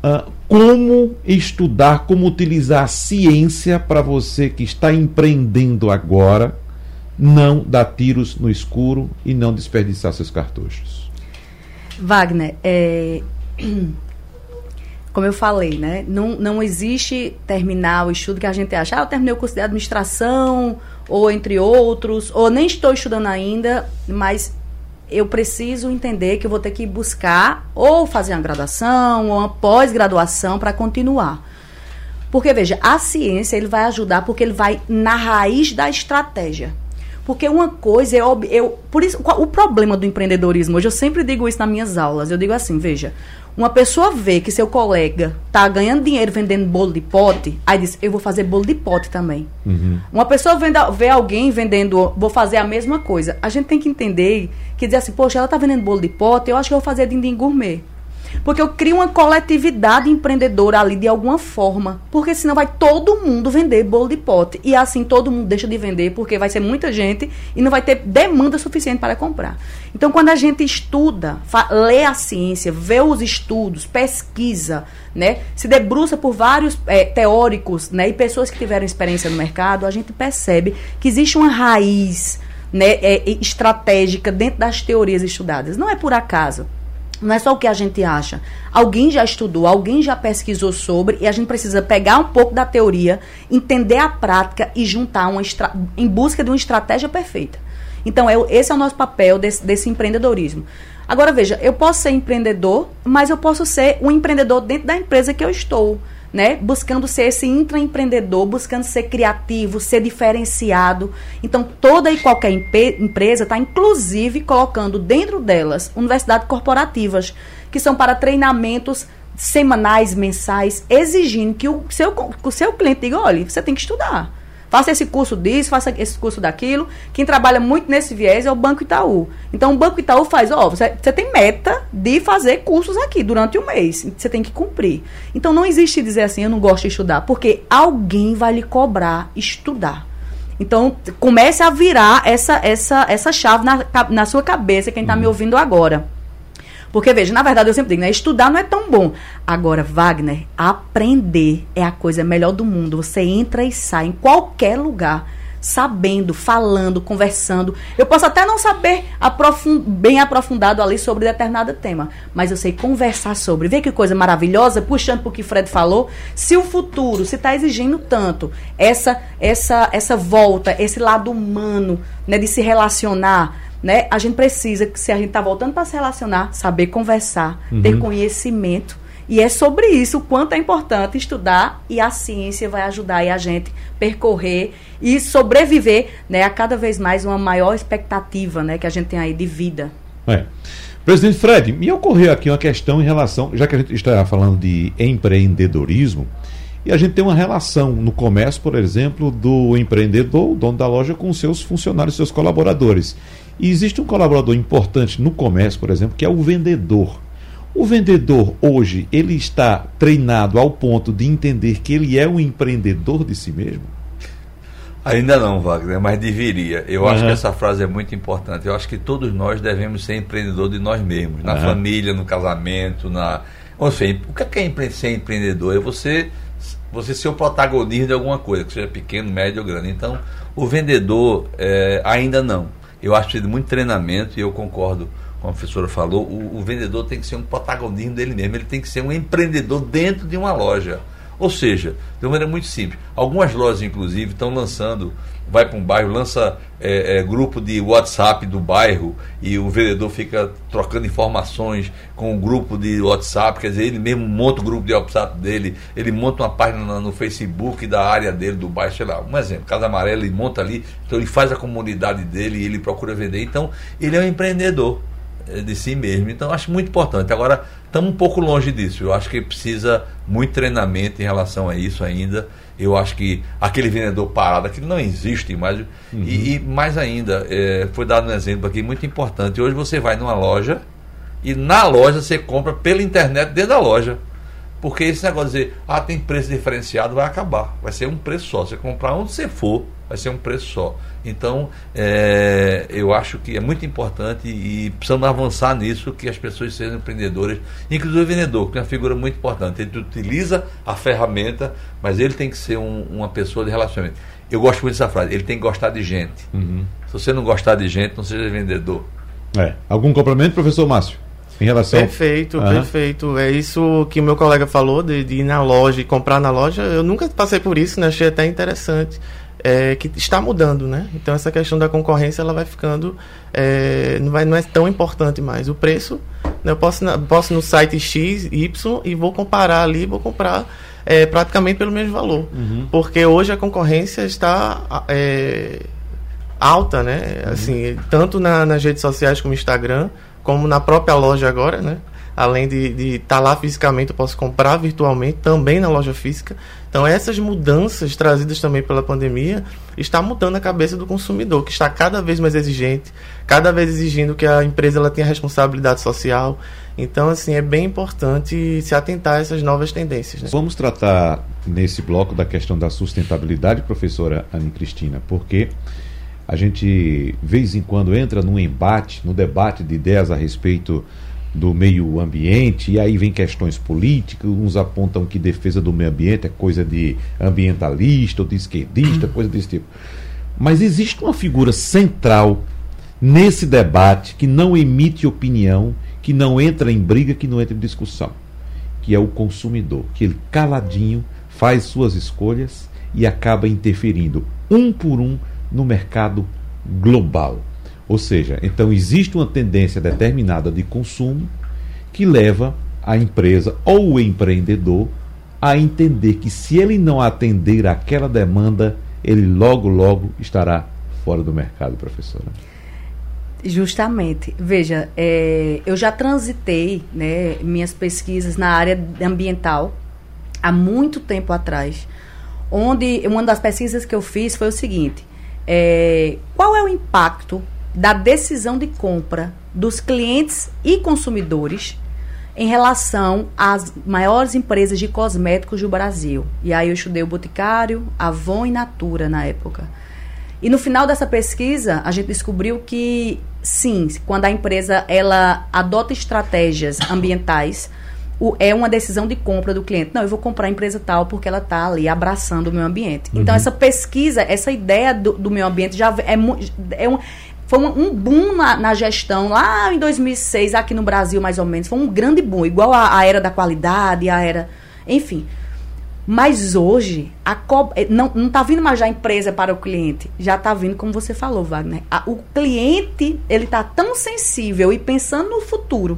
S2: uh, como estudar, como utilizar a ciência para você que está empreendendo agora não dar tiros no escuro e não desperdiçar seus cartuchos?
S4: Wagner, é, [CLEARS THROAT] como eu falei, né? Não, não existe terminar o estudo que a gente acha, ah, eu terminei o curso de administração, ou entre outros, ou nem estou estudando ainda, mas eu preciso entender que eu vou ter que buscar ou fazer uma graduação ou uma pós-graduação para continuar. Porque, veja, a ciência ele vai ajudar porque ele vai na raiz da estratégia. Porque uma coisa é eu por isso o problema do empreendedorismo hoje eu sempre digo isso nas minhas aulas. Eu digo assim, veja, uma pessoa vê que seu colega tá ganhando dinheiro vendendo bolo de pote, aí diz, eu vou fazer bolo de pote também. Uhum. Uma pessoa vê, vê alguém vendendo, vou fazer a mesma coisa. A gente tem que entender que dizer assim, poxa, ela tá vendendo bolo de pote, eu acho que eu vou fazer dindim gourmet. Porque eu crio uma coletividade empreendedora ali de alguma forma. Porque senão vai todo mundo vender bolo de pote. E assim todo mundo deixa de vender, porque vai ser muita gente e não vai ter demanda suficiente para comprar. Então, quando a gente estuda, lê a ciência, vê os estudos, pesquisa, né, se debruça por vários é, teóricos né, e pessoas que tiveram experiência no mercado, a gente percebe que existe uma raiz né, é, estratégica dentro das teorias estudadas. Não é por acaso. Não é só o que a gente acha. Alguém já estudou, alguém já pesquisou sobre, e a gente precisa pegar um pouco da teoria, entender a prática e juntar uma em busca de uma estratégia perfeita. Então, é, esse é o nosso papel desse, desse empreendedorismo. Agora, veja, eu posso ser empreendedor, mas eu posso ser um empreendedor dentro da empresa que eu estou né? Buscando ser esse intraempreendedor, buscando ser criativo, ser diferenciado. Então, toda e qualquer empresa está, inclusive, colocando dentro delas universidades corporativas, que são para treinamentos semanais, mensais, exigindo que o seu, que o seu cliente diga: olha, você tem que estudar. Faça esse curso disso, faça esse curso daquilo. Quem trabalha muito nesse viés é o Banco Itaú. Então, o Banco Itaú faz, ó, você, você tem meta de fazer cursos aqui durante um mês. Você tem que cumprir. Então, não existe dizer assim, eu não gosto de estudar, porque alguém vai lhe cobrar estudar. Então, comece a virar essa, essa, essa chave na, na sua cabeça, quem está me uhum. ouvindo agora. Porque, veja, na verdade, eu sempre digo, né? Estudar não é tão bom. Agora, Wagner, aprender é a coisa melhor do mundo. Você entra e sai em qualquer lugar sabendo, falando, conversando. Eu posso até não saber aprofund bem aprofundado ali sobre determinado tema, mas eu sei conversar sobre. Vê que coisa maravilhosa, puxando para o que Fred falou. Se o futuro, se está exigindo tanto essa, essa, essa volta, esse lado humano, né, de se relacionar, né? A gente precisa, se a gente está voltando para se relacionar, saber conversar, uhum. ter conhecimento. E é sobre isso o quanto é importante estudar e a ciência vai ajudar a gente percorrer e sobreviver né, a cada vez mais uma maior expectativa né, que a gente tem aí de vida.
S2: É. Presidente Fred, me ocorreu aqui uma questão em relação, já que a gente está falando de empreendedorismo, e a gente tem uma relação no comércio, por exemplo, do empreendedor, o dono da loja, com seus funcionários, seus colaboradores. E existe um colaborador importante no comércio, por exemplo, que é o vendedor. O vendedor hoje, ele está treinado ao ponto de entender que ele é um empreendedor de si mesmo?
S3: Ainda não, Wagner, mas deveria. Eu uhum. acho que essa frase é muito importante. Eu acho que todos nós devemos ser empreendedor de nós mesmos, na uhum. família, no casamento, na. Ou seja, o que é ser empreendedor? É você, você ser o protagonista de alguma coisa, que seja pequeno, médio ou grande. Então, o vendedor é, ainda não. Eu acho que precisa de muito treinamento e eu concordo com a professora falou, o, o, vendedor tem que ser um protagonismo dele mesmo, ele tem que ser um empreendedor dentro de uma loja. Ou seja, de uma maneira muito simples. Algumas lojas, inclusive, estão lançando, vai para um bairro, lança é, é, grupo de WhatsApp do bairro e o vendedor fica trocando informações com o grupo de WhatsApp, quer dizer, ele mesmo monta o grupo de WhatsApp dele, ele monta uma página no Facebook da área dele, do bairro, sei lá, um exemplo, Casa Amarela, ele monta ali, então ele faz a comunidade dele e ele procura vender. Então, ele é um empreendedor de si mesmo. Então, acho muito importante. Agora, estamos um pouco longe disso. Eu acho que precisa muito treinamento em relação a isso ainda. Eu acho que aquele vendedor parado, aquilo não existe mais. Uhum. E, e, mais ainda, é, foi dado um exemplo aqui muito importante. Hoje você vai numa loja e na loja você compra pela internet dentro da loja. Porque esse negócio de dizer, ah, tem preço diferenciado, vai acabar. Vai ser um preço só. Você comprar onde você for, vai ser um preço só. Então, é, eu acho que é muito importante e precisamos avançar nisso, que as pessoas sejam empreendedoras, inclusive o vendedor, que é uma figura muito importante. Ele utiliza a ferramenta, mas ele tem que ser um, uma pessoa de relacionamento. Eu gosto muito dessa frase, ele tem que gostar de gente. Uhum. Se você não gostar de gente, não seja vendedor.
S2: É. Algum complemento, professor Márcio? Em relação...
S5: Perfeito, uhum. perfeito. É isso que o meu colega falou, de, de ir na loja e comprar na loja. Eu nunca passei por isso, né? Achei até interessante é, que está mudando, né? Então essa questão da concorrência ela vai ficando é, não, vai, não é tão importante mais. O preço, né, eu posso, posso no site X, Y e vou comparar ali, vou comprar é, praticamente pelo mesmo valor, uhum. porque hoje a concorrência está é, alta, né? Uhum. Assim, tanto na, nas redes sociais como Instagram, como na própria loja agora, né? além de estar tá lá fisicamente, eu posso comprar virtualmente também na loja física. Então, essas mudanças trazidas também pela pandemia está mudando a cabeça do consumidor, que está cada vez mais exigente, cada vez exigindo que a empresa ela tenha responsabilidade social. Então, assim, é bem importante se atentar a essas novas tendências. Né?
S2: Vamos tratar nesse bloco da questão da sustentabilidade, professora Anne Cristina, porque a gente, vez em quando, entra num embate, no debate de ideias a respeito do meio ambiente, e aí vem questões políticas, uns apontam que defesa do meio ambiente é coisa de ambientalista ou de esquerdista, coisa desse tipo. Mas existe uma figura central nesse debate que não emite opinião, que não entra em briga, que não entra em discussão, que é o consumidor, que ele caladinho faz suas escolhas e acaba interferindo um por um no mercado global. Ou seja, então existe uma tendência determinada de consumo que leva a empresa ou o empreendedor a entender que se ele não atender aquela demanda, ele logo, logo estará fora do mercado, professora.
S4: Justamente. Veja, é, eu já transitei né, minhas pesquisas na área ambiental há muito tempo atrás, onde uma das pesquisas que eu fiz foi o seguinte: é, qual é o impacto da decisão de compra dos clientes e consumidores em relação às maiores empresas de cosméticos do Brasil. E aí eu estudei o Boticário, Avon e Natura na época. E no final dessa pesquisa, a gente descobriu que sim, quando a empresa ela adota estratégias ambientais, o, é uma decisão de compra do cliente. Não, eu vou comprar a empresa tal porque ela está ali abraçando o meio ambiente. Então, uhum. Então, essa pesquisa, essa ideia do, do meio ambiente já é, é, um, foi um, um boom na, na, gestão lá em 2006, aqui no Brasil, mais ou menos. Foi um grande boom, igual a, a era da qualidade, a era. Enfim. Mas hoje, a co... Eh, não, não tá vindo mais já a empresa para o cliente. Já está vindo, como você falou, Wagner. A, o cliente, ele tá tão sensível e pensando no futuro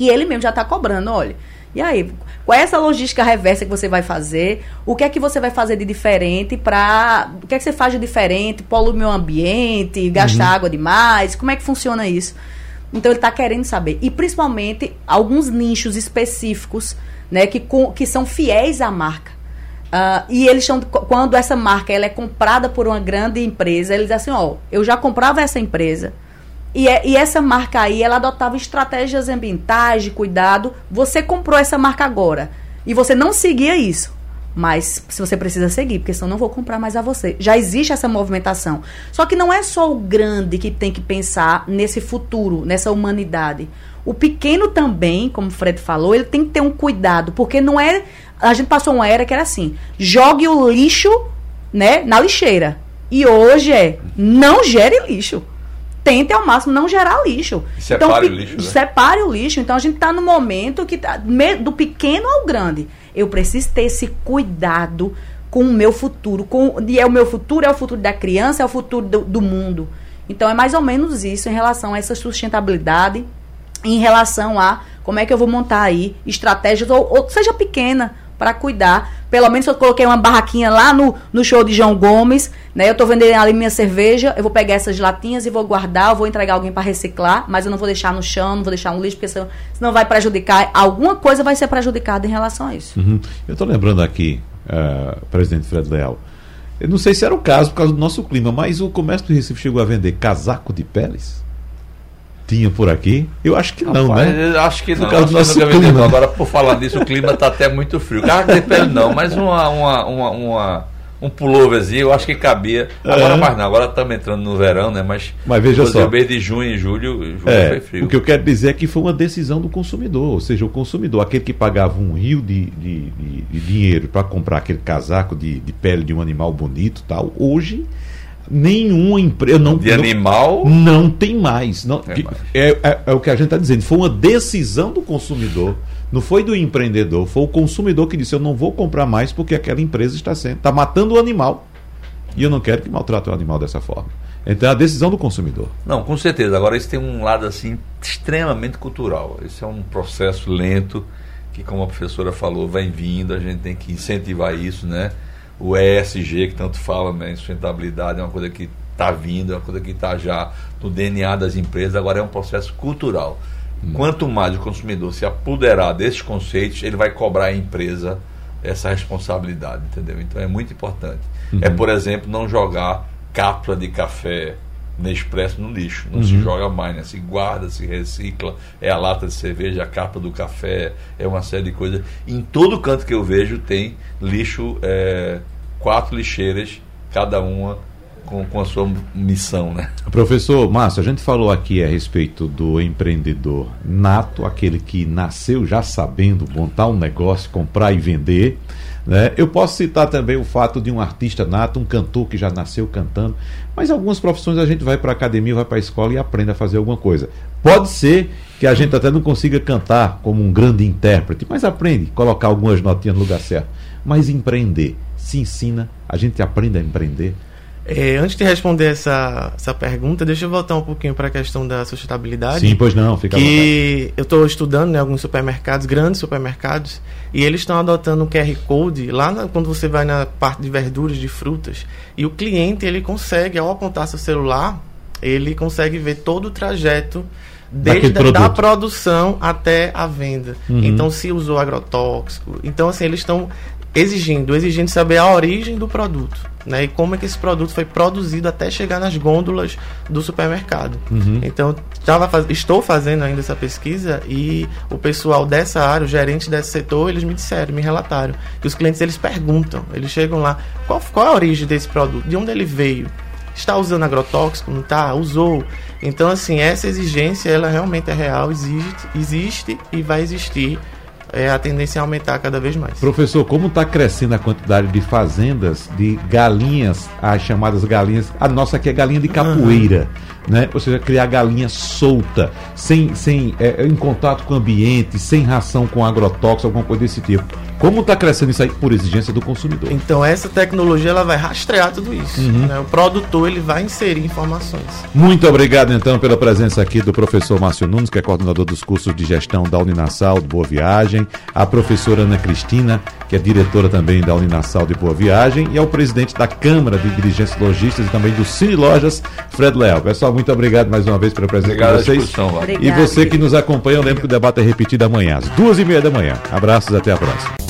S4: que ele mesmo já está cobrando. Olha, e aí, qual é essa logística reversa que você vai fazer? O que é que você vai fazer de diferente para. O que é que você faz de diferente? Polui o meio ambiente, gasta uhum. água demais? Como é que funciona isso? Então ele está querendo saber. E principalmente alguns nichos específicos, né, que, com, que são fiéis à marca. Uh, e eles estão. Quando essa marca ela é comprada por uma grande empresa, eles dizem assim, ó, eu já comprava essa empresa e, é, e, essa marca aí, ela adotava estratégias ambientais de cuidado. Você comprou essa marca agora e você não seguia isso. Mas se você precisa seguir, porque senão não vou comprar mais a você. Já existe essa movimentação. Só que não é só o grande que tem que pensar nesse futuro, nessa humanidade. O pequeno também, como o Fred falou, ele tem que ter um cuidado, porque não é. A gente passou uma era que era assim: jogue o lixo né, na lixeira. E hoje é não gere lixo tente ao máximo não gerar lixo.
S3: Separe então, o lixo. Né?
S4: Separe o lixo. Então a gente está no momento que tá, do pequeno ao grande. Eu preciso ter esse cuidado com o meu futuro. Com, e é o meu futuro, é o futuro da criança, é o futuro do, do mundo. Então é mais ou menos isso em relação a essa sustentabilidade, em relação a como é que eu vou montar aí estratégias, ou, ou seja pequena, para cuidar. Pelo menos eu coloquei uma barraquinha lá no, no show de João Gomes, né? Eu tô vendendo ali minha cerveja, eu vou pegar essas latinhas e vou guardar, eu vou entregar alguém para reciclar, mas eu não vou deixar no chão, não vou deixar um lixo, porque senão, senão vai prejudicar. Alguma coisa vai ser prejudicada em relação a isso.
S2: Uhum. Eu tô lembrando aqui, uh, presidente Fred Leal, eu não sei se era o caso por causa do nosso clima, mas o comércio do Recife chegou a vender casaco de peles? Tinha por aqui? Eu acho que não,
S3: Rapaz,
S2: né?
S3: Acho que
S2: por
S3: não.
S2: Causa do nosso clima.
S3: Agora, por falar nisso, o clima está até muito frio. Carro de pele não, mas uma, uma, uma, uma- um pulloverzinho, eu acho que cabia. Agora
S2: É.
S3: mais não, agora estamos entrando no verão, né? Mas,
S2: Mas veja só.
S3: mês de junho e julho, julho
S2: É,
S3: foi frio.
S2: o que eu quero dizer é que foi uma decisão do consumidor, ou seja, o consumidor, aquele que pagava um rio de, de, de- de dinheiro para comprar aquele casaco de, de pele de um animal bonito tal, hoje nenhuma empresa não
S3: De
S2: não-
S3: animal,
S2: não tem mais. Não,
S3: Tem
S2: que-
S3: mais.
S2: é, é- é o que a gente está dizendo. Foi uma decisão do consumidor, não foi do empreendedor, foi o consumidor que disse: Eu não vou comprar mais porque aquela empresa está sendo, está matando o animal. E eu não quero que maltrate o animal dessa forma. Então é a decisão do consumidor.
S3: Não, com certeza. Agora isso tem um lado assim extremamente cultural. Isso é um processo lento que, como a professora falou, vai vindo. A gente tem que incentivar isso, né? O ESG que tanto fala, né? Sustentabilidade é uma coisa que está vindo, é uma coisa que está já no DNA das empresas. Agora é um processo cultural. Quanto mais o consumidor se apoderar desses conceitos, ele vai cobrar à empresa essa responsabilidade, entendeu? Então é muito importante. É, por exemplo, não jogar cápsula de café Nespresso no lixo. Não se joga mais, né? Se guarda, se recicla. É a lata de cerveja, a capa do café, é uma série de coisas. Em todo canto que eu vejo tem lixo, é, quatro lixeiras, cada uma com, com a sua missão, né?
S2: Professor Márcio, a gente falou aqui a respeito do empreendedor nato, aquele que nasceu já sabendo montar um negócio, comprar e vender. Né? Eu posso citar também o fato de um artista nato, um cantor que já nasceu cantando, mas algumas profissões a gente vai para a academia, vai para a escola e aprende a fazer alguma coisa. Pode ser que a gente até não consiga cantar como um grande intérprete, mas aprende, colocar algumas notinhas no lugar certo. Mas empreender, se ensina, a gente aprende a empreender.
S5: É, antes de responder essa, essa pergunta, deixa eu voltar um pouquinho para a questão da sustentabilidade.
S2: Sim, pois não, fica
S5: que eu estou estudando em alguns supermercados, grandes supermercados, e eles estão adotando um QR Code lá na- quando você vai na parte de verduras, de frutas, e o cliente ele consegue, ao apontar seu celular, ele consegue ver todo o trajeto desde da
S2: produto.
S5: produção até a venda.
S2: Uhum.
S5: Então, se usou agrotóxico. Então, assim, eles estão exigindo, exigindo saber a origem do produto, né? E como é que esse produto foi produzido até chegar nas gôndolas do supermercado.
S2: Uhum.
S5: Então, faz... estou fazendo ainda essa pesquisa e o pessoal dessa área, o gerente desse setor, eles me disseram, me relataram que os clientes eles perguntam, eles chegam lá, qual, qual a origem desse produto? De onde ele veio? Está usando agrotóxico? Não está? Usou? Então, assim, essa exigência, ela realmente é real, existe, existe e vai existir. É, a tendência é aumentar cada vez mais.
S2: Professor, como está crescendo a quantidade de fazendas de galinhas, as chamadas galinhas, a nossa aqui é galinha de capoeira, né? Ou seja, criar galinha solta, sem, sem é, em contato com o ambiente, sem ração com agrotóxico, alguma coisa desse tipo. Como está crescendo isso aí por exigência do consumidor?
S5: Então, essa tecnologia ela vai rastrear tudo isso.
S2: Uhum.
S5: né? O produtor ele vai inserir informações.
S2: Muito obrigado, então, pela presença aqui do professor Márcio Nunes, que é coordenador dos cursos de gestão da Uninassal de Boa Viagem, a professora Ana Cristina, que é diretora também da Uninassal de Boa Viagem, e ao presidente da Câmara de Dirigentes Lojistas e também do Cine Lojas, Fred Leal. Pessoal, muito obrigado mais uma vez pela presença
S3: Obrigado
S2: de vocês.
S3: Val.
S2: E você que nos acompanha, eu lembro que o debate é repetido amanhã, às duas e meia da manhã. Abraços, até a próxima.